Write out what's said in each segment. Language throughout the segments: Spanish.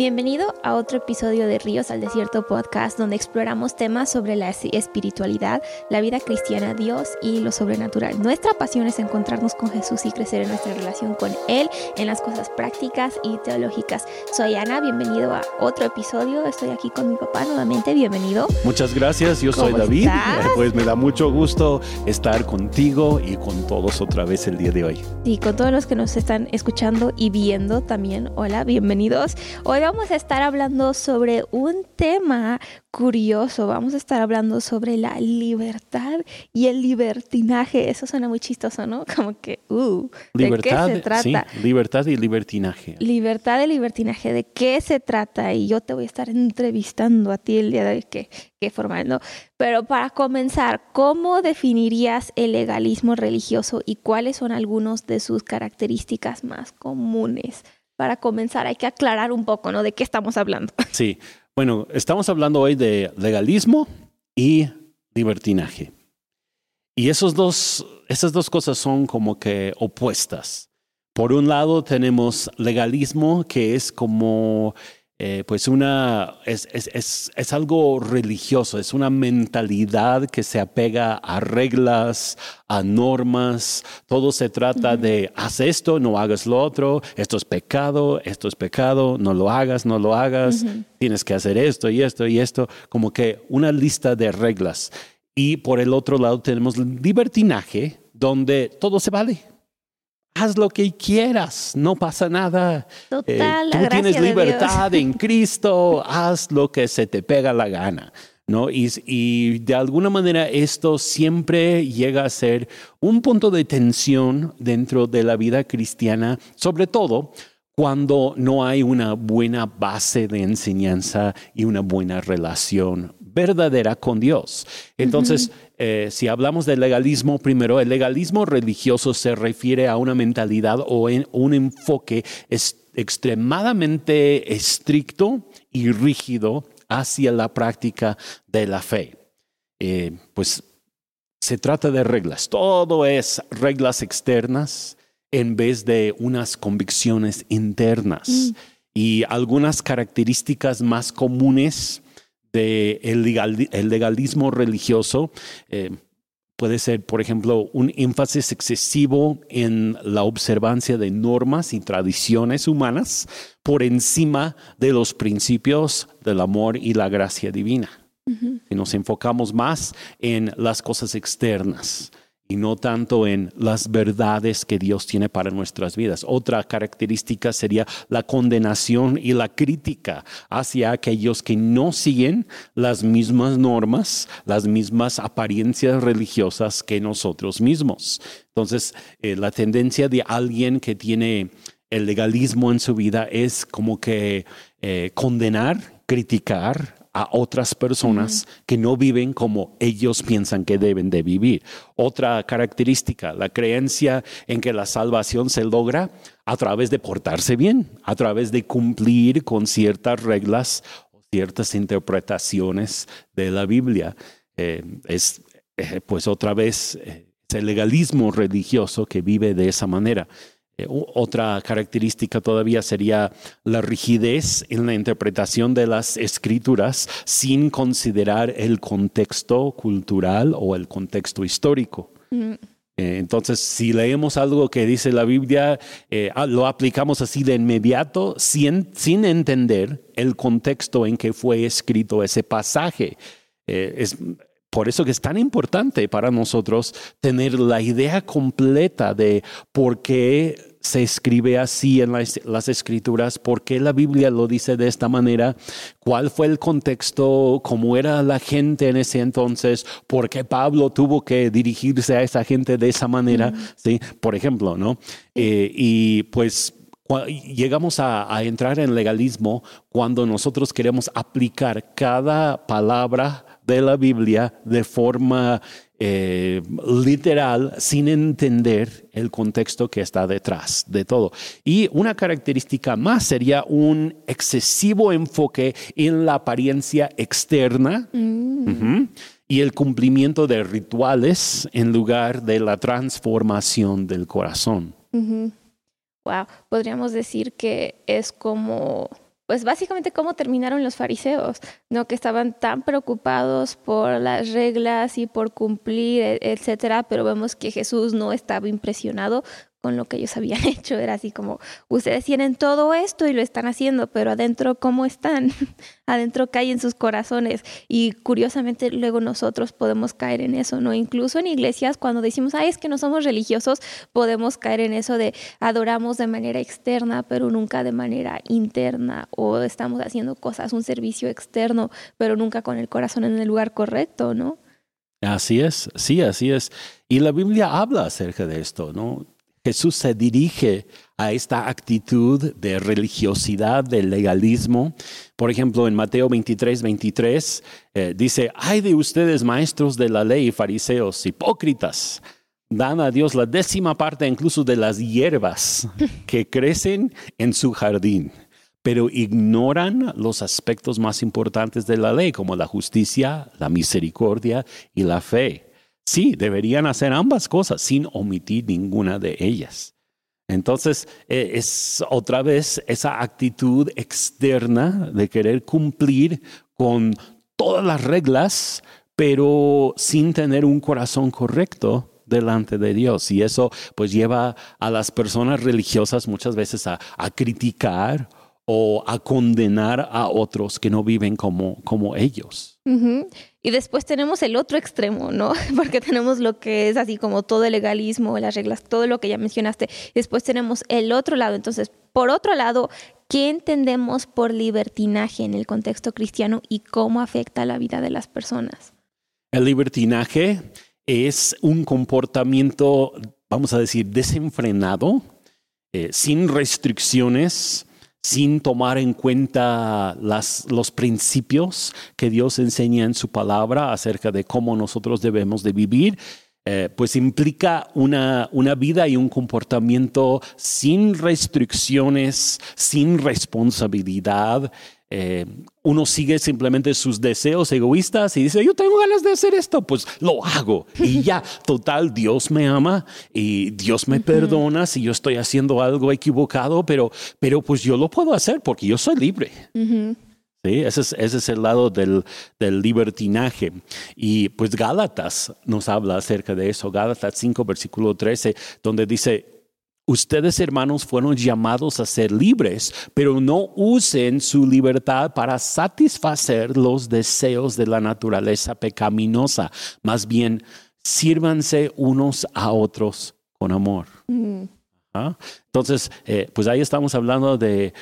Bienvenido a otro episodio de Ríos al Desierto Podcast, donde exploramos temas sobre la espiritualidad, la vida cristiana, Dios y lo sobrenatural. Nuestra pasión es encontrarnos con Jesús y crecer en nuestra relación con Él, en las cosas prácticas y teológicas. Soy Ana, bienvenido a otro episodio. Estoy aquí con mi papá nuevamente, bienvenido. Muchas gracias, yo soy David. Pues me da mucho gusto estar contigo y con todos otra vez el día de hoy. Y con todos los que nos están escuchando y viendo también, hola, bienvenidos. Hoy vamos a estar hablando sobre un tema curioso. Vamos a estar hablando sobre la libertad y el libertinaje. Eso suena muy chistoso, ¿no? Como que, uh, libertad, ¿de qué se trata? Sí, libertad y libertinaje. Libertad y libertinaje, ¿de qué se trata? Y yo te voy a estar entrevistando a ti el día de hoy, qué, qué formal, ¿no? Pero para comenzar, ¿cómo definirías el legalismo religioso y cuáles son algunas de sus características más comunes? Para comenzar hay que aclarar un poco, ¿no? De qué estamos hablando. Sí, bueno, estamos hablando hoy de legalismo y libertinaje. Y esos dos, esas dos cosas son como que opuestas. Por un lado tenemos legalismo, que es como eh, pues una, es, es, es, algo religioso, es una mentalidad que se apega a reglas, a normas, todo se trata de haz esto, no hagas lo otro, esto es pecado, esto es pecado, no lo hagas, no lo hagas, tienes que hacer esto y esto y esto, como que una lista de reglas. Y por el otro lado tenemos libertinaje, donde todo se vale haz lo que quieras, no pasa nada. Total, eh, tú tienes libertad en Cristo, haz lo que se te pega la gana. ¿No? Y, y, de alguna manera esto siempre llega a ser un punto de tensión dentro de la vida cristiana, sobre todo cuando no hay una buena base de enseñanza y una buena relación verdadera con Dios. Entonces, eh, si hablamos del legalismo, primero, el legalismo religioso se refiere a una mentalidad o en un enfoque extremadamente estricto y rígido hacia la práctica de la fe. Eh, pues se trata de reglas, todo es reglas externas en vez de unas convicciones internas. Mm. Y algunas características más comunes del legalismo religioso eh, puede ser, por ejemplo, un énfasis excesivo en la observancia de normas y tradiciones humanas por encima de los principios del amor y la gracia divina. Y nos enfocamos más en las cosas externas y no tanto en las verdades que Dios tiene para nuestras vidas. Otra característica sería la condenación y la crítica hacia aquellos que no siguen las mismas normas, las mismas apariencias religiosas que nosotros mismos. Entonces, eh, la tendencia de alguien que tiene el legalismo en su vida es como que eh, condenar, criticar, a otras personas que no viven como ellos piensan que deben de vivir. Otra característica, la creencia en que la salvación se logra a través de portarse bien, a través de cumplir con ciertas reglas o ciertas interpretaciones de la Biblia. Eh, es eh, pues otra vez eh, el legalismo religioso que vive de esa manera. Eh, otra característica todavía sería la rigidez en la interpretación de las escrituras sin considerar el contexto cultural o el contexto histórico. Mm. Eh, entonces, si leemos algo que dice la Biblia, eh, ah, lo aplicamos así de inmediato sin, sin, entender el contexto en que fue escrito ese pasaje. es, por eso que es tan importante para nosotros tener la idea completa de por qué se escribe así en las, escrituras, por qué la Biblia lo dice de esta manera, cuál fue el contexto, cómo era la gente en ese entonces, por qué Pablo tuvo que dirigirse a esa gente de esa manera, ¿sí? Por ejemplo, ¿no? Eh, y pues llegamos a, a entrar en legalismo cuando nosotros queremos aplicar cada palabra de la Biblia de forma eh, literal sin entender el contexto que está detrás de todo. Y una característica más sería un excesivo enfoque en la apariencia externa. Mm. y el cumplimiento de rituales en lugar de la transformación del corazón. Wow, podríamos decir que es como pues básicamente cómo terminaron los fariseos, ¿no? Que estaban tan preocupados por las reglas y por cumplir, e-, etcétera, pero vemos que Jesús no estaba impresionado con lo que ellos habían hecho. Era así como, ustedes tienen todo esto y lo están haciendo, pero adentro, ¿cómo están? adentro caen sus corazones. Y curiosamente luego nosotros podemos caer en eso, ¿no? Incluso en iglesias, cuando decimos, ay, es que no somos religiosos, podemos caer en eso de adoramos de manera externa, pero nunca de manera interna. O estamos haciendo cosas, un servicio externo, pero nunca con el corazón en el lugar correcto, ¿no? Así es, sí, así es. Y la Biblia habla acerca de esto, ¿no? Jesús se dirige a esta actitud de religiosidad, de legalismo. Por ejemplo, en Mateo 23, 23, eh, dice, ay de ustedes maestros de la ley, fariseos, hipócritas, dan a Dios la décima parte incluso de las hierbas que crecen en su jardín, pero ignoran los aspectos más importantes de la ley, como la justicia, la misericordia y la fe. Sí, deberían hacer ambas cosas sin omitir ninguna de ellas. Entonces, e, es otra vez esa actitud externa de querer cumplir con todas las reglas, pero sin tener un corazón correcto delante de Dios. Y eso pues lleva a las personas religiosas muchas veces a, criticar o a condenar a otros que no viven como, como ellos. Y después tenemos el otro extremo, ¿no? Porque tenemos lo que es así como todo el legalismo, las reglas, todo lo que ya mencionaste. después tenemos el otro lado. Entonces, por otro lado, ¿qué entendemos por libertinaje en el contexto cristiano y cómo afecta la vida de las personas? El libertinaje es un comportamiento, vamos a decir, desenfrenado, eh, sin restricciones, sin tomar en cuenta los principios que Dios enseña en su palabra acerca de cómo nosotros debemos de vivir, eh, pues implica una, una vida y un comportamiento sin restricciones, sin responsabilidad, eh, uno sigue simplemente sus deseos egoístas y dice, yo tengo ganas de hacer esto, pues lo hago. Y ya, total, Dios me ama y Dios me perdona si yo estoy haciendo algo equivocado, pero, pero pues yo lo puedo hacer porque yo soy libre. Sí, ese es, ese es, el lado del, del, libertinaje. Y pues Gálatas nos habla acerca de eso. Gálatas 5, versículo 13, donde dice, Ustedes, hermanos, fueron llamados a ser libres, pero no usen su libertad para satisfacer los deseos de la naturaleza pecaminosa. Más bien, sírvanse unos a otros con amor. Mm. Entonces, eh, pues ahí estamos hablando de,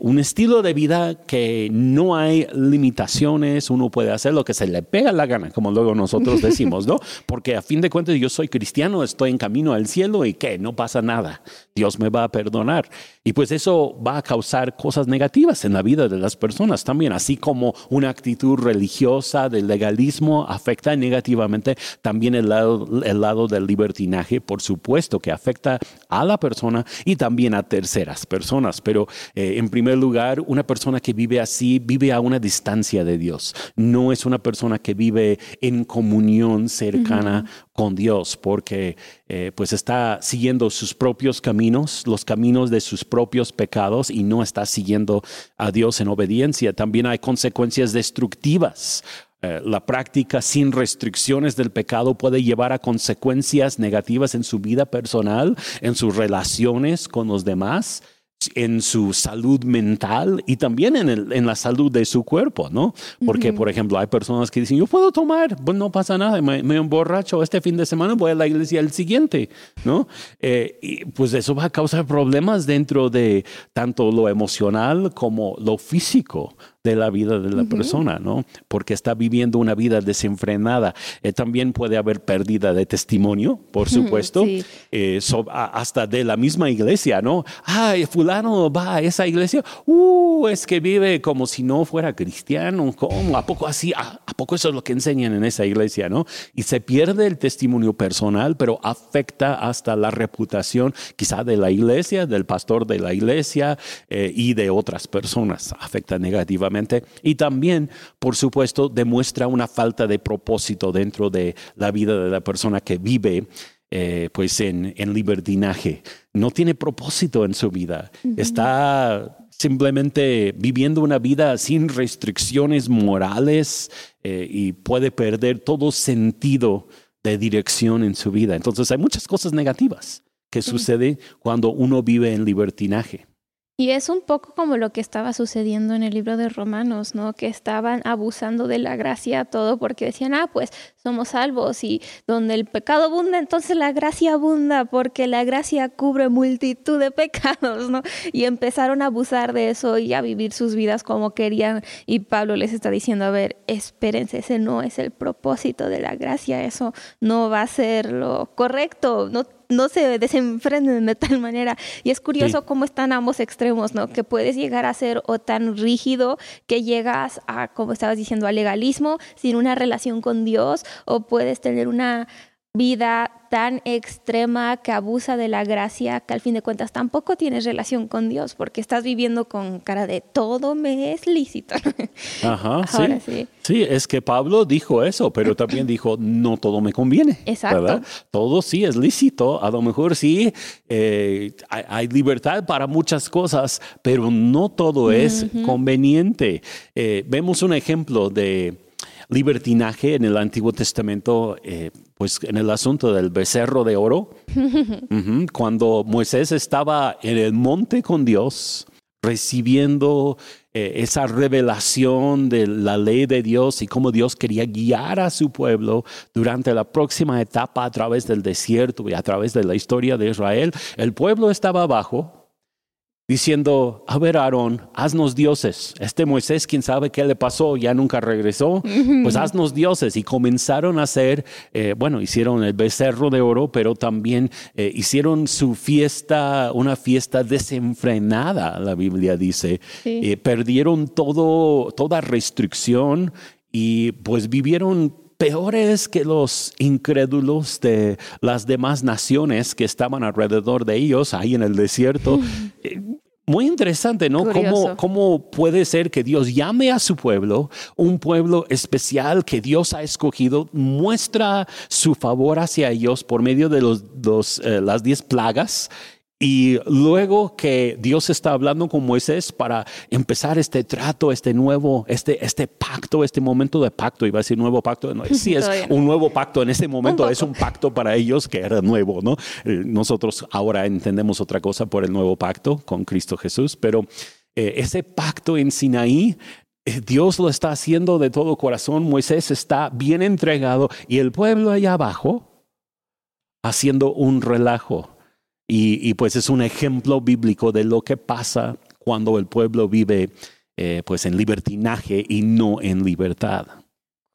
un estilo de vida que no hay limitaciones, uno puede hacer lo que se le pega la gana, como luego nosotros decimos, ¿no? Porque a fin de cuentas yo soy cristiano, estoy en camino al cielo y que no pasa nada, Dios me va a perdonar. Y pues eso va a causar cosas negativas en la vida de las personas también, así como una actitud religiosa del legalismo afecta negativamente también el lado, el lado del libertinaje, por supuesto que afecta a la persona y también a terceras personas. Pero eh, en primer lugar, una persona que vive así vive a una distancia de Dios. No es una persona que vive en comunión cercana con Dios porque eh, pues está siguiendo sus propios caminos, los caminos de sus propios pecados y no está siguiendo a Dios en obediencia. También hay consecuencias destructivas eh, la práctica sin restricciones del pecado puede llevar a consecuencias negativas en su vida personal, en sus relaciones con los demás en su salud mental y también en, el, en, la salud de su cuerpo, ¿no? Porque, por ejemplo, hay personas que dicen, yo puedo tomar, pues no pasa nada, me, me, emborracho este fin de semana, voy a la iglesia el siguiente, ¿no? Eh, y pues eso va a causar problemas dentro de tanto lo emocional como lo físico de la vida de la persona, ¿no? Porque está viviendo una vida desenfrenada. Eh, también puede haber pérdida de testimonio, por supuesto, eh, hasta de la misma iglesia, ¿no? Ay, fulano va a esa iglesia, uh, es que vive como si no fuera cristiano, ¿cómo? ¿A poco así? ¿A, poco eso es lo que enseñan en esa iglesia, no? Y se pierde el testimonio personal, pero afecta hasta la reputación quizá de la iglesia, del pastor de la iglesia eh, y de otras personas. Afecta negativamente y también, por supuesto, demuestra una falta de propósito dentro de la vida de la persona que vive eh, pues en, libertinaje. No tiene propósito en su vida. Está simplemente viviendo una vida sin restricciones morales eh, y puede perder todo sentido de dirección en su vida. Entonces hay muchas cosas negativas que suceden cuando uno vive en libertinaje. Y es un poco como lo que estaba sucediendo en el libro de Romanos, ¿no? Que estaban abusando de la gracia todo porque decían, ah, pues somos salvos y donde el pecado abunda, entonces la gracia abunda porque la gracia cubre multitud de pecados, ¿no? Y empezaron a abusar de eso y a vivir sus vidas como querían. Y Pablo les está diciendo, a ver, espérense, ese no es el propósito de la gracia, eso no va a ser lo correcto, no no se desenfrenen de tal manera. Y es curioso cómo están ambos extremos, ¿no? Que puedes llegar a ser o tan rígido que llegas a, como estabas diciendo, al legalismo sin una relación con Dios, o puedes tener una vida tan extrema que abusa de la gracia que al fin de cuentas tampoco tienes relación con Dios porque estás viviendo con cara de todo me es lícito. Ajá, sí. sí. es que Pablo dijo eso, pero también dijo no todo me conviene. Exacto. Todo sí es lícito, a lo mejor sí eh, hay, libertad para muchas cosas, pero no todo es conveniente. Eh, vemos un ejemplo de libertinaje en el Antiguo Testamento, eh, pues en el asunto del becerro de oro, cuando Moisés estaba en el monte con Dios, recibiendo eh, esa revelación de la ley de Dios y cómo Dios quería guiar a su pueblo durante la próxima etapa a través del desierto y a través de la historia de Israel, el pueblo estaba abajo diciendo, a ver, Aarón, haznos dioses. Este Moisés, quién sabe qué le pasó, ya nunca regresó, pues haznos dioses. Y comenzaron a hacer, eh, bueno, hicieron el becerro de oro, pero también eh, hicieron su fiesta, una fiesta desenfrenada, la Biblia dice. Eh, perdieron todo, toda restricción y pues vivieron peores que los incrédulos de las demás naciones que estaban alrededor de ellos, ahí en el desierto. Eh, muy interesante, ¿no? ¿Cómo, ¿Cómo, puede ser que Dios llame a su pueblo, un pueblo especial que Dios ha escogido, muestra su favor hacia ellos por medio de los, eh, las diez plagas y luego que Dios está hablando con Moisés para empezar este trato, este nuevo, este, este pacto, este momento de pacto, iba a decir nuevo pacto, no, sí es un nuevo pacto en este momento, es un pacto para ellos que era nuevo, ¿no? Eh, nosotros ahora entendemos otra cosa por el nuevo pacto con Cristo Jesús, pero eh, ese pacto en Sinaí eh, Dios lo está haciendo de todo corazón, Moisés está bien entregado y el pueblo allá abajo haciendo un relajo y, pues es un ejemplo bíblico de lo que pasa cuando el pueblo vive eh, pues en libertinaje y no en libertad.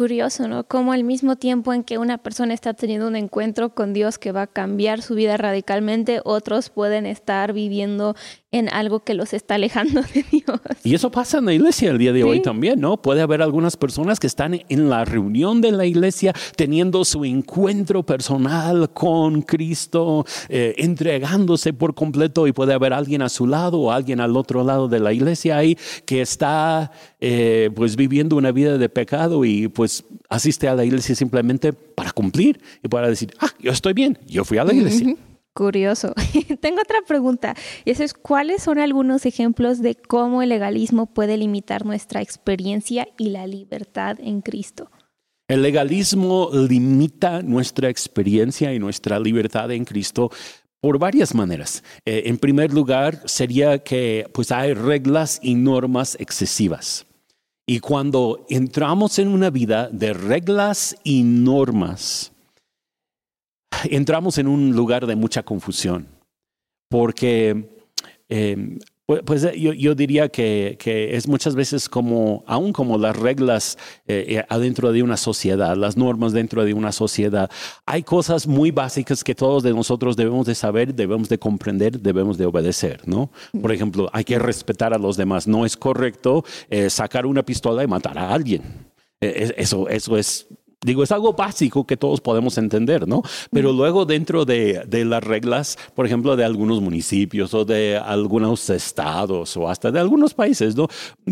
Curioso, ¿no? Como al mismo tiempo en que una persona está teniendo un encuentro con Dios que va a cambiar su vida radicalmente, otros pueden estar viviendo en algo que los está alejando de Dios. Y eso pasa en la iglesia el día de hoy también, ¿no? Puede haber algunas personas que están en la reunión de la iglesia teniendo su encuentro personal con Cristo, eh, entregándose por completo y puede haber alguien a su lado o alguien al otro lado de la iglesia ahí que está eh, pues viviendo una vida de pecado y pues asiste a la iglesia simplemente para cumplir y para decir, ah, yo estoy bien, yo fui a la iglesia. Curioso. Tengo otra pregunta. Y eso es, ¿cuáles son algunos ejemplos de cómo el legalismo puede limitar nuestra experiencia y la libertad en Cristo? El legalismo limita nuestra experiencia y nuestra libertad en Cristo por varias maneras. Eh, en primer lugar, sería que pues hay reglas y normas excesivas. Y cuando entramos en una vida de reglas y normas, entramos en un lugar de mucha confusión, porque eh, pues, pues eh, yo, diría que, es muchas veces como, aún como las reglas eh, adentro de una sociedad, las normas dentro de una sociedad, hay cosas muy básicas que todos de nosotros debemos de saber, debemos de comprender, debemos de obedecer, ¿no? Por ejemplo, hay que respetar a los demás. No es correcto sacar una pistola y matar a alguien. Eso, eso es Digo, es algo básico que todos podemos entender, ¿no? Pero luego dentro de, las reglas, por ejemplo, de algunos municipios o de algunos estados o hasta de algunos países, ¿no?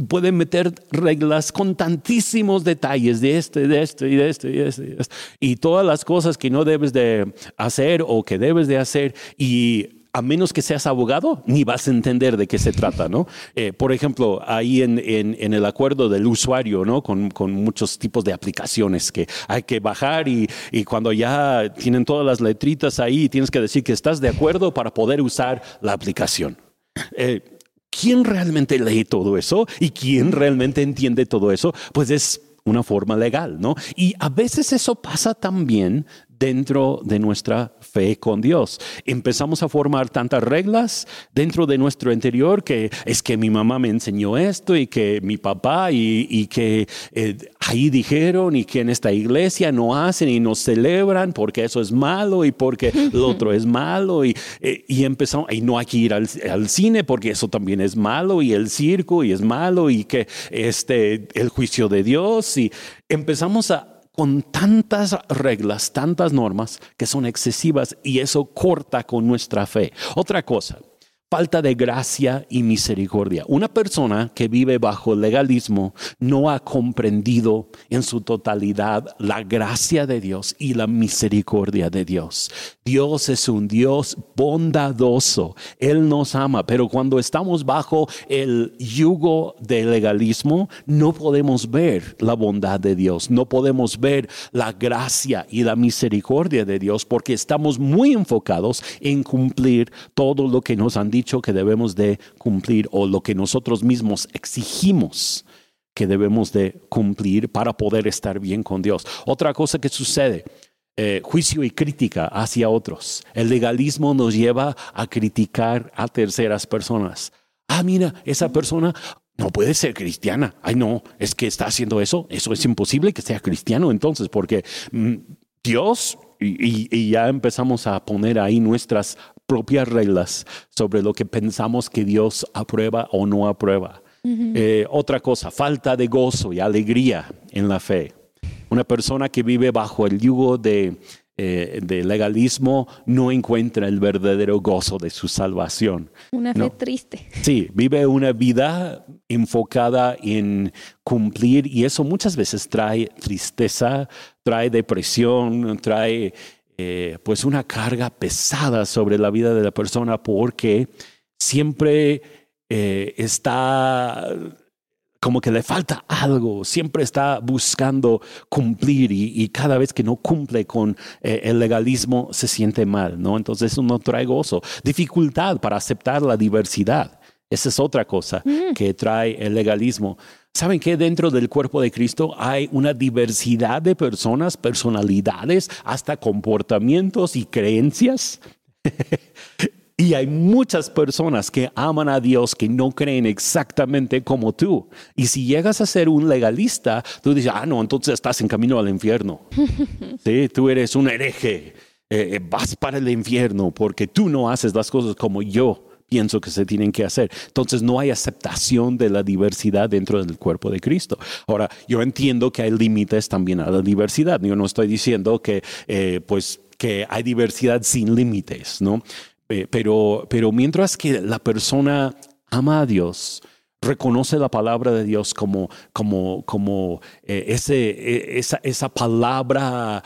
Pueden meter reglas con tantísimos detalles de este, de este y de este y de este. Y, este, y todas las cosas que no debes de hacer o que debes de hacer. Y a menos que seas abogado, ni vas a entender de qué se trata, ¿no? Eh, por ejemplo, ahí en, el acuerdo del usuario, ¿no? Con, muchos tipos de aplicaciones que hay que bajar y, y, cuando ya tienen todas las letritas ahí, tienes que decir que estás de acuerdo para poder usar la aplicación. Eh, ¿Quién realmente lee todo eso? ¿Y quién realmente entiende todo eso? Pues es una forma legal, ¿no? Y a veces eso pasa también dentro de nuestra fe con Dios. Empezamos a formar tantas reglas dentro de nuestro interior que es que mi mamá me enseñó esto y que mi papá y, que eh, ahí dijeron y que en esta iglesia no hacen y no celebran porque eso es malo y porque lo otro es malo y, eh, y empezamos, y no hay que ir al, al, cine porque eso también es malo y el circo y es malo y que este, el juicio de Dios y empezamos a con tantas reglas, tantas normas que son excesivas y eso corta con nuestra fe. Otra cosa, falta de gracia y misericordia. Una persona que vive bajo legalismo no ha comprendido en su totalidad la gracia de Dios y la misericordia de Dios. Dios es un Dios bondadoso. Él nos ama, pero cuando estamos bajo el yugo del legalismo, no podemos ver la bondad de Dios, no podemos ver la gracia y la misericordia de Dios porque estamos muy enfocados en cumplir todo lo que nos han dicho dicho que debemos de cumplir o lo que nosotros mismos exigimos que debemos de cumplir para poder estar bien con Dios. Otra cosa que sucede, eh, juicio y crítica hacia otros. El legalismo nos lleva a criticar a terceras personas. Ah, mira, esa persona no puede ser cristiana. Ay, no, es que está haciendo eso. Eso es imposible que sea cristiano entonces, porque mm, Dios, y, ya empezamos a poner ahí nuestras propias reglas sobre lo que pensamos que Dios aprueba o no aprueba. Eh, otra cosa, falta de gozo y alegría en la fe. Una persona que vive bajo el yugo de, eh, legalismo no encuentra el verdadero gozo de su salvación. Una fe triste. Sí, vive una vida enfocada en cumplir y eso muchas veces trae tristeza, trae depresión, trae eh, pues una carga pesada sobre la vida de la persona porque siempre eh, está como que le falta algo, siempre está buscando cumplir y, cada vez que no cumple con eh, el legalismo se siente mal, ¿no? Entonces eso no trae gozo, dificultad para aceptar la diversidad. Esa es otra cosa mm. que trae el legalismo. ¿Saben que dentro del cuerpo de Cristo hay una diversidad de personas, personalidades, hasta comportamientos y creencias? y hay muchas personas que aman a Dios que no creen exactamente como tú. Y si llegas a ser un legalista, tú dices, ah, no, entonces estás en camino al infierno. sí, tú eres un hereje. Eh, eh, vas para el infierno porque tú no haces las cosas como yo pienso que se tienen que hacer. Entonces no hay aceptación de la diversidad dentro del cuerpo de Cristo. Ahora, yo entiendo que hay límites también a la diversidad. Yo no estoy diciendo que, eh, pues, que hay diversidad sin límites, ¿no? Eh, pero, pero mientras que la persona ama a Dios, reconoce la palabra de Dios como, como, como eh, ese, esa, esa palabra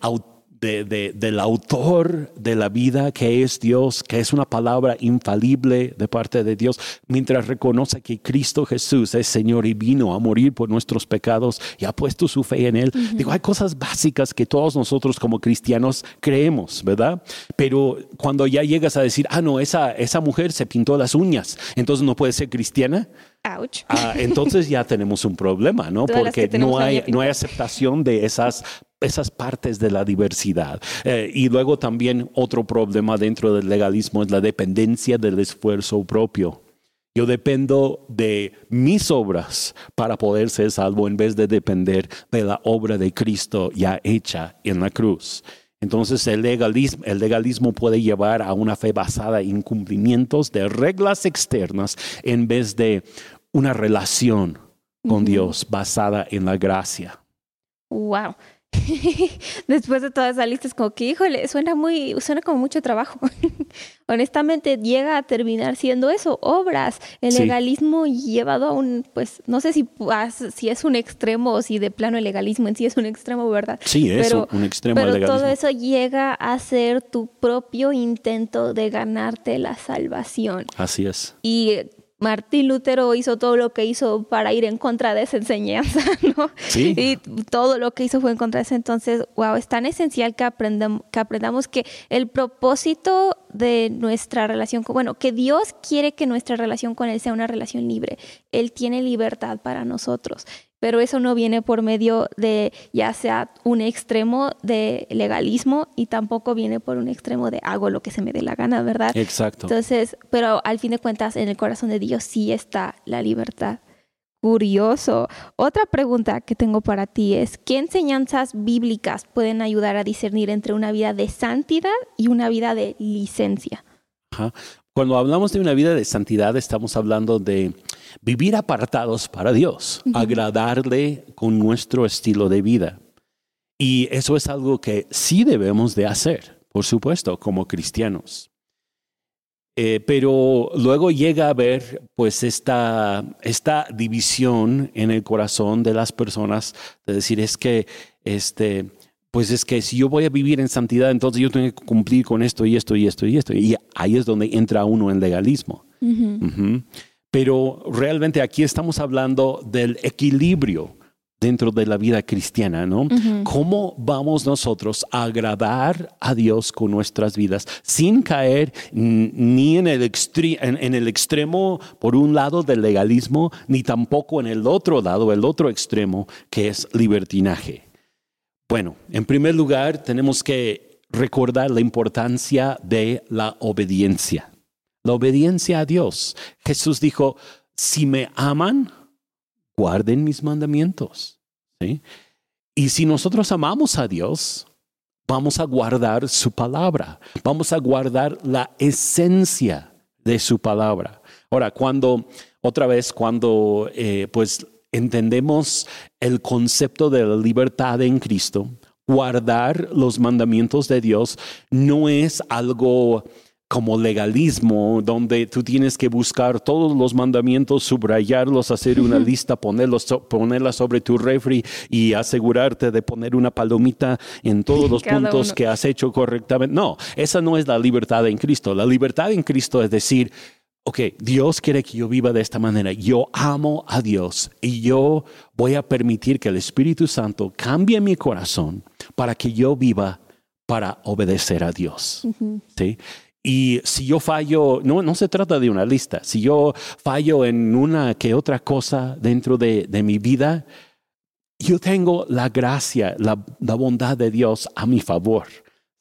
auténtica del autor de la vida, que es Dios, que es una palabra infalible de parte de Dios, mientras reconoce que Cristo Jesús es Señor y vino a morir por nuestros pecados y ha puesto su fe en Él. Digo, hay cosas básicas que todos nosotros como cristianos creemos, ¿verdad? Pero cuando ya llegas a decir, ah, no, esa, esa mujer se pintó las uñas, entonces no puede ser cristiana. Ah, entonces ya tenemos un problema, ¿no? Porque no hay, no hay aceptación de esas esas partes de la diversidad. Eh, y luego también otro problema dentro del legalismo es la dependencia del esfuerzo propio. Yo dependo de mis obras para poder ser salvo en vez de depender de la obra de Cristo ya hecha en la cruz. Entonces el legalismo, el legalismo puede llevar a una fe basada en cumplimientos de reglas externas en vez de una relación con Dios basada en la gracia. Wow. después de toda esa lista es como que, híjole, suena muy, suena como mucho trabajo. Honestamente, llega a terminar siendo eso, obras. El legalismo llevado a un, pues, no sé si, si es un extremo o si de plano el legalismo en sí es un extremo, ¿verdad? Sí, es un extremo Pero todo eso llega a ser tu propio intento de ganarte la salvación. Así es. Y Martín Lutero hizo todo lo que hizo para ir en contra de esa enseñanza, ¿no? Sí. Y todo lo que hizo fue en contra de eso. Entonces, wow, es tan esencial que, aprendamos que aprendamos que el propósito de nuestra relación con, bueno, que Dios quiere que nuestra relación con Él sea una relación libre. Él tiene libertad para nosotros pero eso no viene por medio de ya sea un extremo de legalismo y tampoco viene por un extremo de hago lo que se me dé la gana, ¿verdad? Exacto. Entonces, pero al fin de cuentas, en el corazón de Dios sí está la libertad. Curioso. Otra pregunta que tengo para ti es, ¿qué enseñanzas bíblicas pueden ayudar a discernir entre una vida de santidad y una vida de licencia? Ajá. Cuando hablamos de una vida de santidad, estamos hablando de vivir apartados para Dios, agradarle con nuestro estilo de vida. Y eso es algo que sí debemos de hacer, por supuesto, como cristianos. Eh, pero luego llega a haber pues esta, esta división en el corazón de las personas de decir es que este, pues es que si yo voy a vivir en santidad, entonces yo tengo que cumplir con esto y esto y esto y esto. Y ahí es donde entra uno en legalismo. Pero realmente aquí estamos hablando del equilibrio dentro de la vida cristiana, ¿no? ¿Cómo vamos nosotros a agradar a Dios con nuestras vidas sin caer ni en el, en el extremo, por un lado, del legalismo, ni tampoco en el otro lado, el otro extremo, que es libertinaje? Bueno, en primer lugar, tenemos que recordar la importancia de la obediencia. La obediencia a Dios. Jesús dijo, si me aman, guarden mis mandamientos. Y si nosotros amamos a Dios, vamos a guardar su palabra, vamos a guardar la esencia de su palabra. Ahora, cuando, otra vez, cuando eh, pues entendemos el concepto de la libertad en Cristo, guardar los mandamientos de Dios no es algo como legalismo, donde tú tienes que buscar todos los mandamientos, subrayarlos, hacer una lista, ponerlos, ponerla sobre tu refri y asegurarte de poner una palomita en todos los puntos que has hecho correctamente. No, esa no es la libertad en Cristo. La libertad en Cristo es decir, ok, Dios quiere que yo viva de esta manera. Yo amo a Dios y yo voy a permitir que el Espíritu Santo cambie mi corazón para que yo viva para obedecer a Dios. ¿sí? Y si yo fallo, no, no se trata de una lista, si yo fallo en una que otra cosa dentro de, de mi vida, yo tengo la gracia, la, la bondad de Dios a mi favor.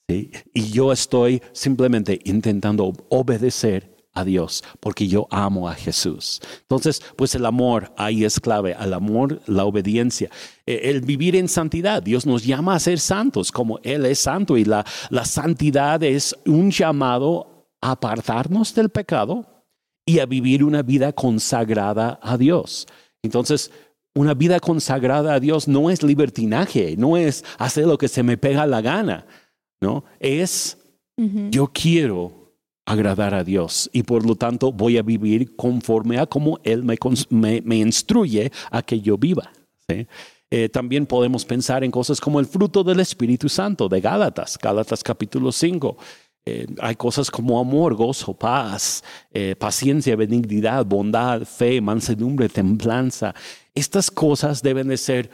¿sí? Y yo estoy simplemente intentando obedecer a Dios, porque yo amo a Jesús. Entonces, pues el amor ahí es clave, el amor, la obediencia, eh, el vivir en santidad. Dios nos llama a ser santos como Él es santo y la, la santidad es un llamado a apartarnos del pecado y a vivir una vida consagrada a Dios. Entonces, una vida consagrada a Dios no es libertinaje, no es hacer lo que se me pega la gana, ¿no? Es yo quiero agradar a Dios y por lo tanto voy a vivir conforme a como Él me, me, instruye a que yo viva. Eh, también podemos pensar en cosas como el fruto del Espíritu Santo de Gálatas, Gálatas capítulo 5. Eh, hay cosas como amor, gozo, paz, eh, paciencia, benignidad, bondad, fe, mansedumbre, templanza. Estas cosas deben de ser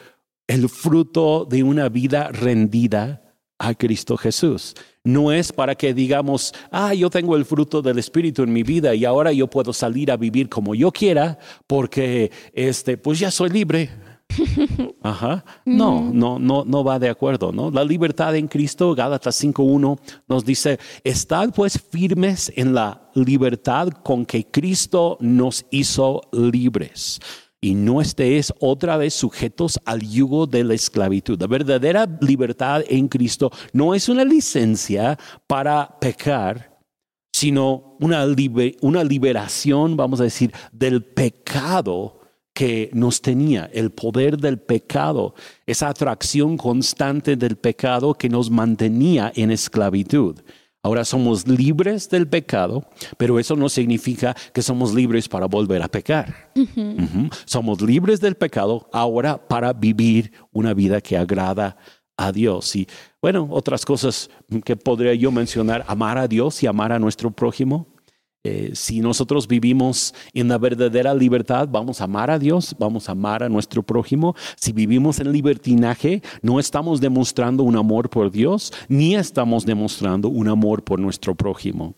el fruto de una vida rendida a Cristo Jesús. No es para que digamos, ah, yo tengo el fruto del Espíritu en mi vida y ahora yo puedo salir a vivir como yo quiera porque, este, pues ya soy libre. Ajá. No, no, no, no va de acuerdo, ¿no? La libertad en Cristo, Gálatas 5.1, nos dice, estad pues firmes en la libertad con que Cristo nos hizo libres y no estéis otra vez sujetos al yugo de la esclavitud. La verdadera libertad en Cristo no es una licencia para pecar, sino una, una liberación, vamos a decir, del pecado que nos tenía, el poder del pecado, esa atracción constante del pecado que nos mantenía en esclavitud. Ahora somos libres del pecado, pero eso no significa que somos libres para volver a pecar. Somos libres del pecado ahora para vivir una vida que agrada a Dios. Y bueno, otras cosas que podría yo mencionar, amar a Dios y amar a nuestro prójimo. Eh, si nosotros vivimos en la verdadera libertad, vamos a amar a Dios, vamos a amar a nuestro prójimo. Si vivimos en libertinaje, no estamos demostrando un amor por Dios, ni estamos demostrando un amor por nuestro prójimo.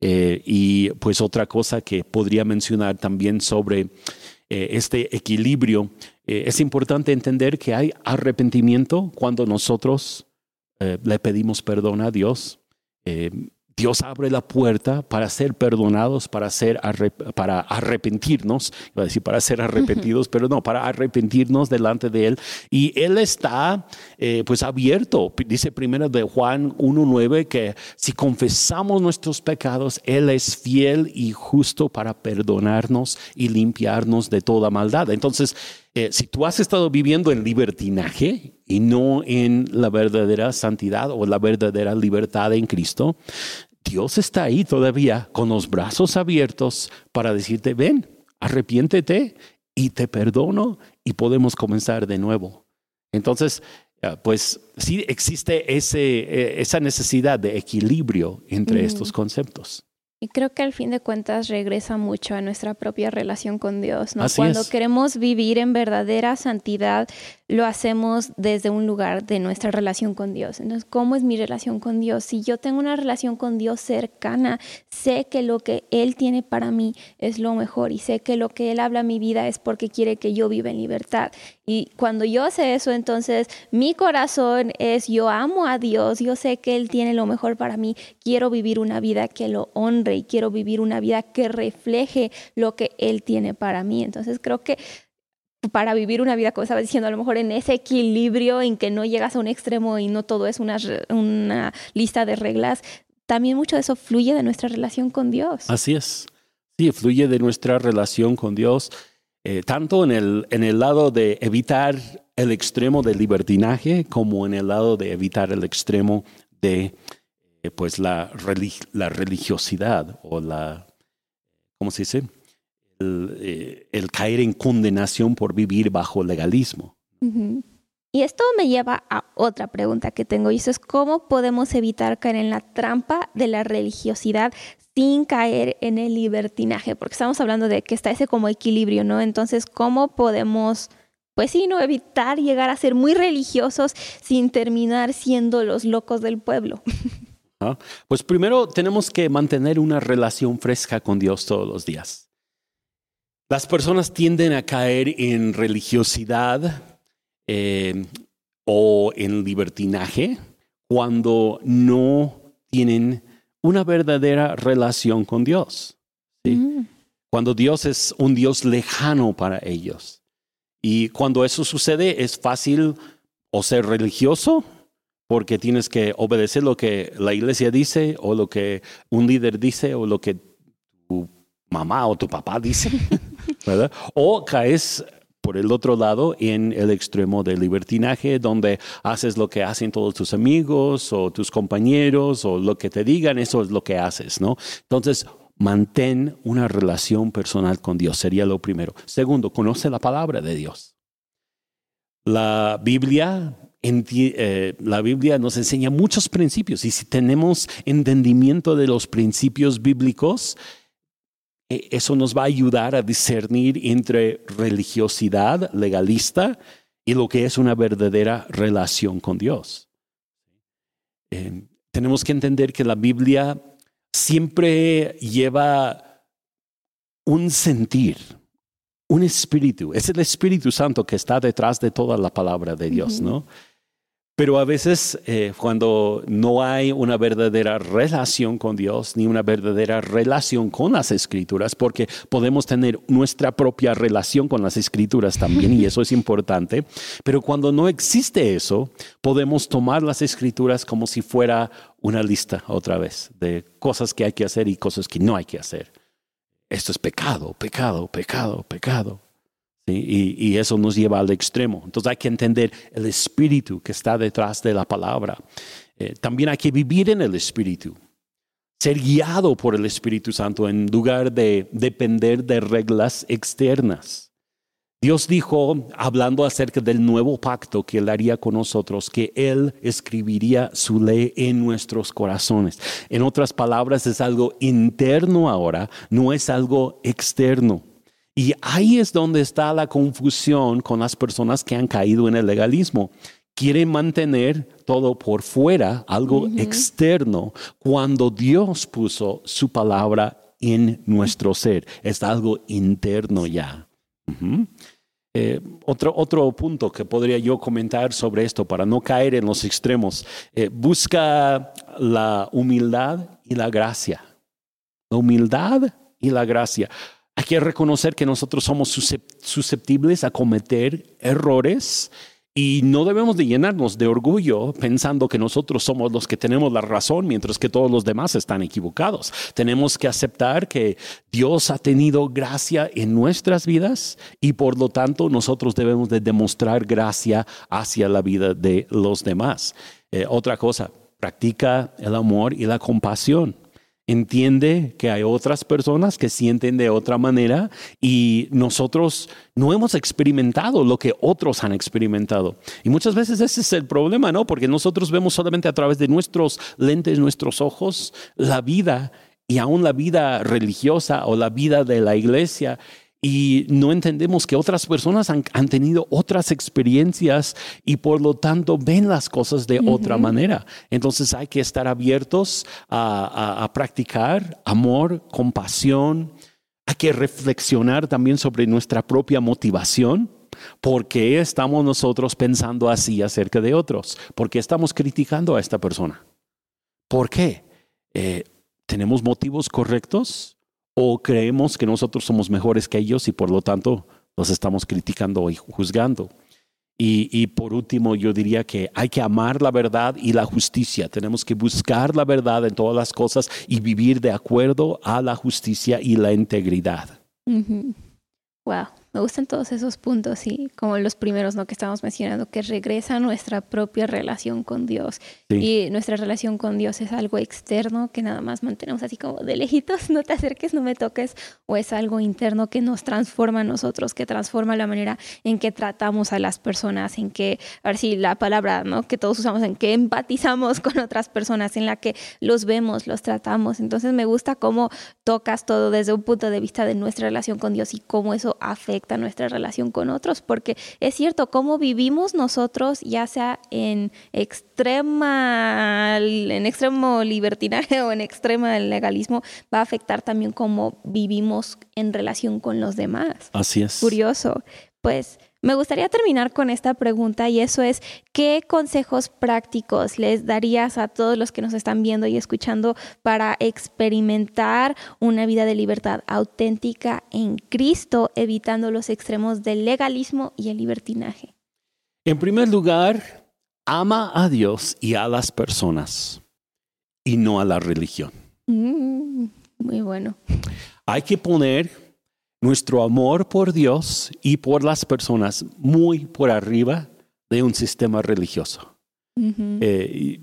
Eh, y pues otra cosa que podría mencionar también sobre eh, este equilibrio, es importante entender que hay arrepentimiento cuando nosotros le pedimos perdón a Dios. Dios abre la puerta para ser perdonados, para, ser para arrepentirnos, iba a decir para ser arrepentidos, pero no, para arrepentirnos delante de Él. Y Él está eh, pues abierto, dice primero de Juan 1.9, que si confesamos nuestros pecados, Él es fiel y justo para perdonarnos y limpiarnos de toda maldad. Entonces, eh, si tú has estado viviendo en libertinaje y no en la verdadera santidad o la verdadera libertad en Cristo, Dios está ahí todavía con los brazos abiertos para decirte, ven, arrepiéntete y te perdono y podemos comenzar de nuevo. Entonces, eh, pues sí existe ese, eh, esa necesidad de equilibrio entre estos conceptos. Y creo que al fin de cuentas regresa mucho a nuestra propia relación con Dios. ¿no? Cuando queremos vivir en verdadera santidad, lo hacemos desde un lugar de nuestra relación con Dios. Entonces, ¿cómo es mi relación con Dios? Si yo tengo una relación con Dios cercana, sé que lo que Él tiene para mí es lo mejor y sé que lo que Él habla a mi vida es porque quiere que yo viva en libertad. Y cuando yo sé eso, entonces mi corazón es yo amo a Dios, yo sé que Él tiene lo mejor para mí, quiero vivir una vida que lo honre y quiero vivir una vida que refleje lo que Él tiene para mí. Entonces creo que para vivir una vida, como estaba diciendo, a lo mejor en ese equilibrio en que no llegas a un extremo y no todo es una, una lista de reglas, también mucho de eso fluye de nuestra relación con Dios. Así es. Sí, fluye de nuestra relación con Dios, eh, tanto en el, en el lado de evitar el extremo del libertinaje como en el lado de evitar el extremo de eh, pues la, la religiosidad o la, ¿cómo se dice? Eh, el, caer en condenación por vivir bajo legalismo. Y esto me lleva a otra pregunta que tengo, y eso es cómo podemos evitar caer en la trampa de la religiosidad sin caer en el libertinaje, porque estamos hablando de que está ese como equilibrio, ¿no? Entonces, ¿cómo podemos, pues sí, no evitar llegar a ser muy religiosos sin terminar siendo los locos del pueblo? Pues primero tenemos que mantener una relación fresca con Dios todos los días. Las personas tienden a caer en religiosidad eh, o en libertinaje cuando no tienen una verdadera relación con Dios. Mm. Cuando Dios es un Dios lejano para ellos. Y cuando eso sucede es fácil o ser religioso porque tienes que obedecer lo que la iglesia dice o lo que un líder dice o lo que tu mamá o tu papá dice, ¿verdad? O caes por el otro lado en el extremo del libertinaje, donde haces lo que hacen todos tus amigos o tus compañeros o lo que te digan, eso es lo que haces, ¿no? Entonces, mantén una relación personal con Dios, sería lo primero. Segundo, conoce la palabra de Dios. La Biblia eh, la Biblia nos enseña muchos principios y si tenemos entendimiento de los principios bíblicos, eso nos va a ayudar a discernir entre religiosidad legalista y lo que es una verdadera relación con Dios. Eh, tenemos que entender que la Biblia siempre lleva un sentir, un espíritu. Es el Espíritu Santo que está detrás de toda la palabra de Dios, ¿no? Pero a veces eh, cuando no hay una verdadera relación con Dios, ni una verdadera relación con las escrituras, porque podemos tener nuestra propia relación con las escrituras también, y eso es importante, pero cuando no existe eso, podemos tomar las escrituras como si fuera una lista otra vez de cosas que hay que hacer y cosas que no hay que hacer. Esto es pecado, pecado, pecado, pecado. Y, eso nos lleva al extremo. Entonces hay que entender el espíritu que está detrás de la palabra. Eh, también hay que vivir en el espíritu, ser guiado por el Espíritu Santo en lugar de depender de reglas externas. Dios dijo, hablando acerca del nuevo pacto que Él haría con nosotros, que Él escribiría su ley en nuestros corazones. En otras palabras, es algo interno ahora, no es algo externo. Y ahí es donde está la confusión con las personas que han caído en el legalismo. Quieren mantener todo por fuera, algo externo, cuando Dios puso su palabra en nuestro ser. Es algo interno ya. Eh, otro, otro punto que podría yo comentar sobre esto para no caer en los extremos, eh, busca la humildad y la gracia. La humildad y la gracia. Hay que reconocer que nosotros somos susceptibles a cometer errores y no debemos de llenarnos de orgullo pensando que nosotros somos los que tenemos la razón mientras que todos los demás están equivocados. Tenemos que aceptar que Dios ha tenido gracia en nuestras vidas y por lo tanto nosotros debemos de demostrar gracia hacia la vida de los demás. Eh, otra cosa, practica el amor y la compasión entiende que hay otras personas que sienten de otra manera y nosotros no hemos experimentado lo que otros han experimentado. Y muchas veces ese es el problema, ¿no? Porque nosotros vemos solamente a través de nuestros lentes, nuestros ojos, la vida y aún la vida religiosa o la vida de la iglesia y no entendemos que otras personas han, tenido otras experiencias y por lo tanto ven las cosas de otra manera. Entonces hay que estar abiertos a, practicar amor, compasión. Hay que reflexionar también sobre nuestra propia motivación. ¿Por qué estamos nosotros pensando así acerca de otros? ¿Por qué estamos criticando a esta persona? ¿Por qué? Eh, ¿Tenemos motivos correctos? O creemos que nosotros somos mejores que ellos y por lo tanto los estamos criticando y juzgando. Y, por último, yo diría que hay que amar la verdad y la justicia. Tenemos que buscar la verdad en todas las cosas y vivir de acuerdo a la justicia y la integridad. Wow. Me gustan todos esos puntos y como los primeros ¿no? que estamos mencionando, que regresa nuestra propia relación con Dios. Y nuestra relación con Dios es algo externo que nada más mantenemos así como de lejitos, no te acerques, no me toques, o es algo interno que nos transforma a nosotros, que transforma la manera en que tratamos a las personas, en que, a ver si la palabra ¿no? que todos usamos, en que empatizamos con otras personas, en la que los vemos, los tratamos. Entonces me gusta cómo tocas todo desde un punto de vista de nuestra relación con Dios y cómo eso afecta nuestra relación con otros, porque es cierto, cómo vivimos nosotros, ya sea en extrema, en extremo libertinaje o en extrema legalismo, va a afectar también cómo vivimos en relación con los demás. Así es. Curioso. Pues me gustaría terminar con esta pregunta y eso es, ¿qué consejos prácticos les darías a todos los que nos están viendo y escuchando para experimentar una vida de libertad auténtica en Cristo, evitando los extremos del legalismo y el libertinaje? En primer lugar, ama a Dios y a las personas y no a la religión. Mm, muy bueno. Hay que poner nuestro amor por Dios y por las personas muy por arriba de un sistema religioso. Eh,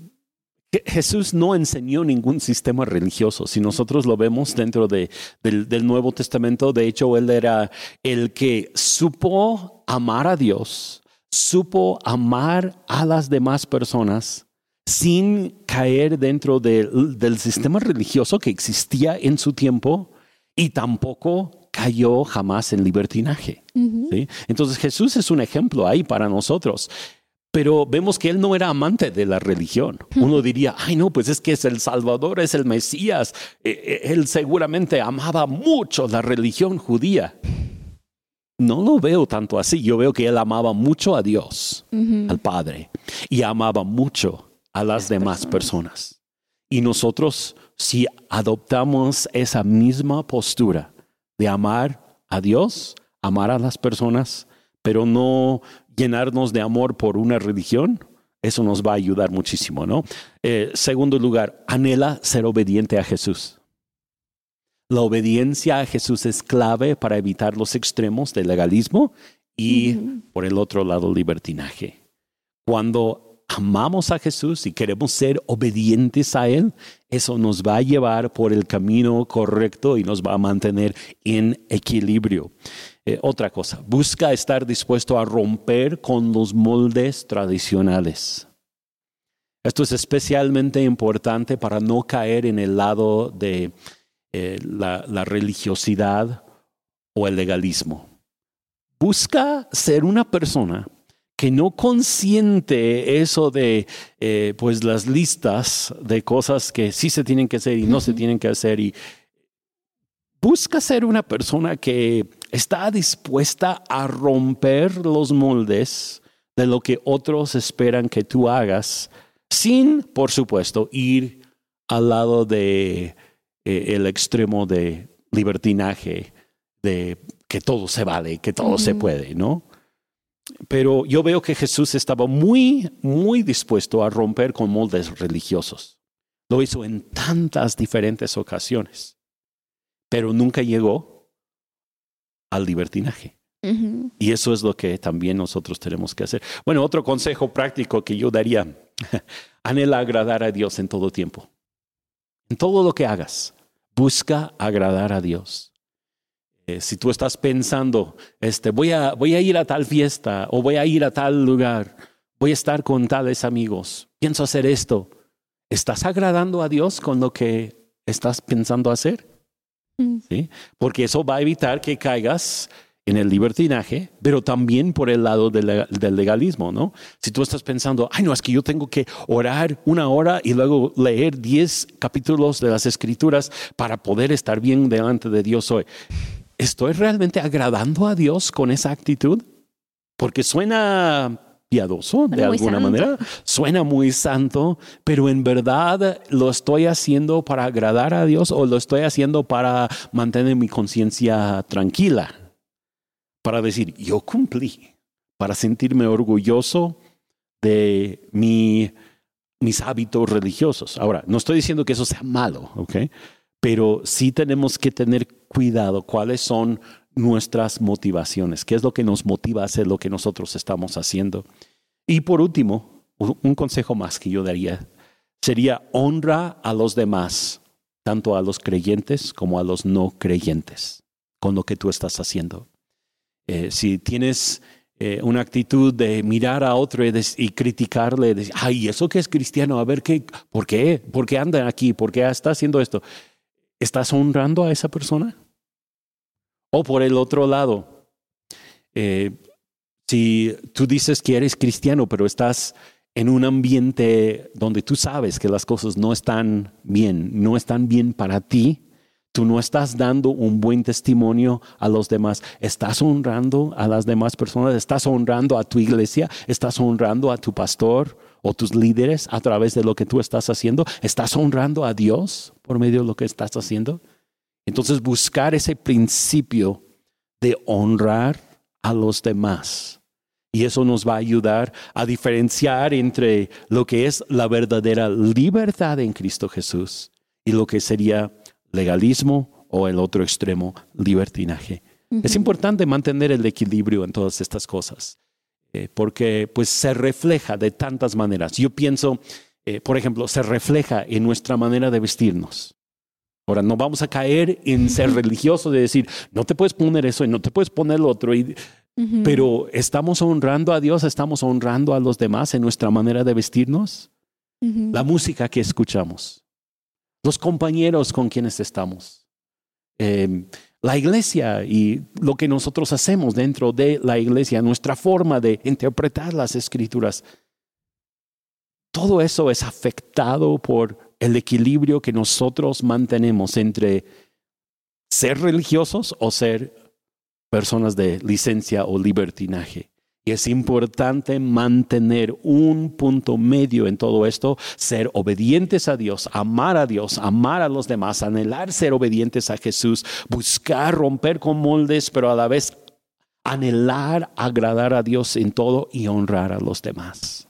Jesús no enseñó ningún sistema religioso. Si nosotros lo vemos dentro de, del, Nuevo Testamento, de hecho, Él era el que supo amar a Dios, supo amar a las demás personas sin caer dentro del sistema religioso que existía en su tiempo y tampoco cayó jamás en libertinaje. Entonces Jesús es un ejemplo ahí para nosotros. Pero vemos que él no era amante de la religión. Uno diría, ay no, pues es que es el Salvador, es el Mesías. E, e, él seguramente amaba mucho la religión judía. No lo veo tanto así. Yo veo que él amaba mucho a Dios, al Padre, y amaba mucho a las demás personas. Y nosotros, si adoptamos esa misma postura, de amar a Dios, amar a las personas, pero no llenarnos de amor por una religión, eso nos va a ayudar muchísimo, ¿no? Eh, segundo lugar, anhela ser obediente a Jesús. La obediencia a Jesús es clave para evitar los extremos del legalismo y, por el otro lado, libertinaje. Cuando amamos a Jesús y queremos ser obedientes a Él, eso nos va a llevar por el camino correcto y nos va a mantener en equilibrio. Eh, otra cosa, busca estar dispuesto a romper con los moldes tradicionales. Esto es especialmente importante para no caer en el lado de eh, la, religiosidad o el legalismo. Busca ser una persona que no consiente eso de eh, pues las listas de cosas que sí se tienen que hacer y no se tienen que hacer y busca ser una persona que está dispuesta a romper los moldes de lo que otros esperan que tú hagas sin por supuesto ir al lado de eh, el extremo de libertinaje, de que todo se vale, que todo se puede, ¿no? Pero yo veo que Jesús estaba muy, muy dispuesto a romper con moldes religiosos. Lo hizo en tantas diferentes ocasiones, pero nunca llegó al libertinaje. Y eso es lo que también nosotros tenemos que hacer. Bueno, otro consejo práctico que yo daría, anhela agradar a Dios en todo tiempo. En todo lo que hagas, busca agradar a Dios. Eh, si tú estás pensando, este, voy, a, voy a ir a tal fiesta o voy a ir a tal lugar, voy a estar con tales amigos, pienso hacer esto, ¿estás agradando a Dios con lo que estás pensando hacer? Mm. ¿Sí? Porque eso va a evitar que caigas en el libertinaje, pero también por el lado del, legalismo, ¿no? Si tú estás pensando, ay, no, es que yo tengo que orar una hora y luego leer diez capítulos de las escrituras para poder estar bien delante de Dios hoy. ¿Estoy realmente agradando a Dios con esa actitud? Porque suena piadoso de alguna manera, suena muy santo, pero en verdad lo estoy haciendo para agradar a Dios o lo estoy haciendo para mantener mi conciencia tranquila para decir, yo cumplí, para sentirme orgulloso de mi, mis hábitos religiosos. Ahora, no estoy diciendo que eso sea malo, ¿ok? Pero sí tenemos que tener cuidado cuáles son nuestras motivaciones, qué es lo que nos motiva a hacer lo que nosotros estamos haciendo. Y por último, un consejo más que yo daría sería honra a los demás, tanto a los creyentes como a los no creyentes, con lo que tú estás haciendo. Eh, si tienes eh, una actitud de mirar a otro y, criticarle, decir, ay, eso que es cristiano, a ver qué, ¿por qué? ¿Por qué anda aquí? ¿Por qué está haciendo esto? ¿Estás honrando a esa persona? O por el otro lado, eh, si tú dices que eres cristiano, pero estás en un ambiente donde tú sabes que las cosas no están bien, no están bien para ti, Tú no estás dando un buen testimonio a los demás. Estás honrando a las demás personas. Estás honrando a tu iglesia. Estás honrando a tu pastor o tus líderes a través de lo que tú estás haciendo. Estás honrando a Dios por medio de lo que estás haciendo. Entonces buscar ese principio de honrar a los demás. Y eso nos va a ayudar a diferenciar entre lo que es la verdadera libertad en Cristo Jesús y lo que sería legalismo o el otro extremo, libertinaje. Es importante mantener el equilibrio en todas estas cosas, eh, porque pues se refleja de tantas maneras. Yo pienso, eh, por ejemplo, se refleja en nuestra manera de vestirnos. Ahora, no vamos a caer en ser religioso de decir, no te puedes poner eso y no te puedes poner lo otro. Pero estamos honrando a Dios, estamos honrando a los demás en nuestra manera de vestirnos. La música que escuchamos, los compañeros con quienes estamos, em, la iglesia y lo que nosotros hacemos dentro de la iglesia, nuestra forma de interpretar las escrituras. Todo eso es afectado por el equilibrio que nosotros mantenemos entre ser religiosos o ser personas de licencia o libertinaje. Y es importante mantener un punto medio en todo esto, ser obedientes a Dios, amar a Dios, amar a los demás, anhelar ser obedientes a Jesús, buscar romper con moldes, pero a la vez anhelar agradar a Dios en todo y honrar a los demás.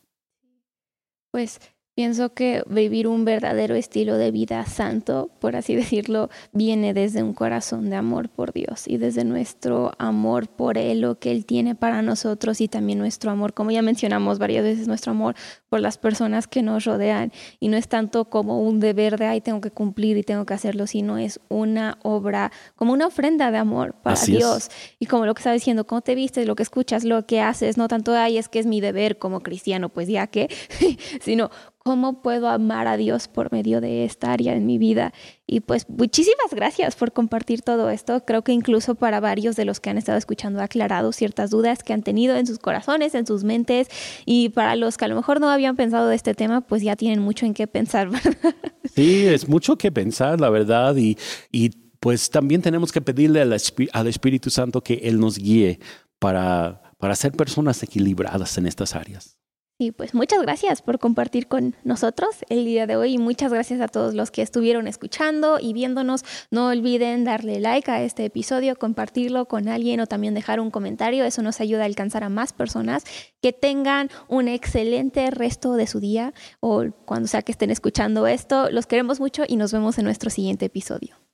Pues Pienso que vivir un verdadero estilo de vida santo, por así decirlo, viene desde un corazón de amor por Dios y desde nuestro amor por Él, lo que Él tiene para nosotros y también nuestro amor, como ya mencionamos varias veces, nuestro amor por las personas que nos rodean. Y no es tanto como un deber de, ay, tengo que cumplir y tengo que hacerlo, sino es una obra, como una ofrenda de amor para Dios. Y como lo que está diciendo, cómo te vistes, lo que escuchas, lo que haces, no tanto, ay, es que es mi deber como cristiano, pues ya que, sino cómo puedo amar a Dios por medio de esta área en mi vida. Y pues muchísimas gracias por compartir todo esto. Creo que incluso para varios de los que han estado escuchando ha aclarado ciertas dudas que han tenido en sus corazones, en sus mentes. Y para los que a lo mejor no habían pensado de este tema, pues ya tienen mucho en qué pensar, ¿verdad? Sí, es mucho que pensar, la verdad. Y, y pues también tenemos que pedirle al, al Espíritu Santo que Él nos guíe para, para ser personas equilibradas en estas áreas. Y pues muchas gracias por compartir con nosotros el día de hoy y muchas gracias a todos los que estuvieron escuchando y viéndonos. No olviden darle like a este episodio, compartirlo con alguien o también dejar un comentario. Eso nos ayuda a alcanzar a más personas. Que tengan un excelente resto de su día o cuando sea que estén escuchando esto. Los queremos mucho y nos vemos en nuestro siguiente episodio.